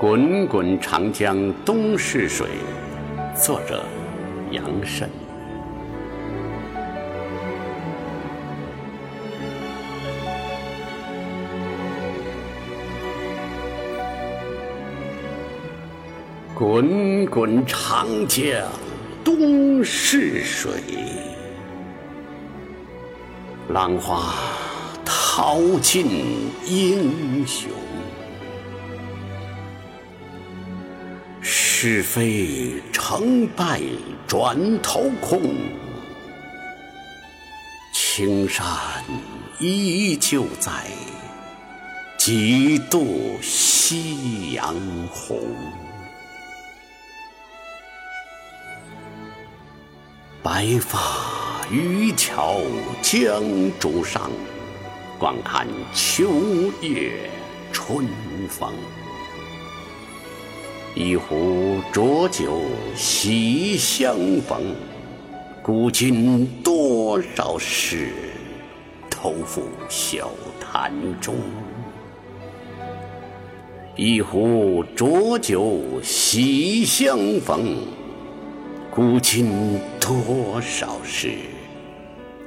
滚滚长江东逝水，作者杨慎。滚滚长江东逝水，浪花淘尽英雄。是非成败转头空，青山依旧在，几度夕阳红。白发渔樵江渚上，惯看秋月春风。一壶浊酒喜相逢，古今多少事，投付笑谈中。一壶浊酒喜相逢，古今多少事，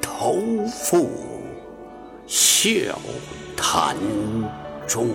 投付笑谈中。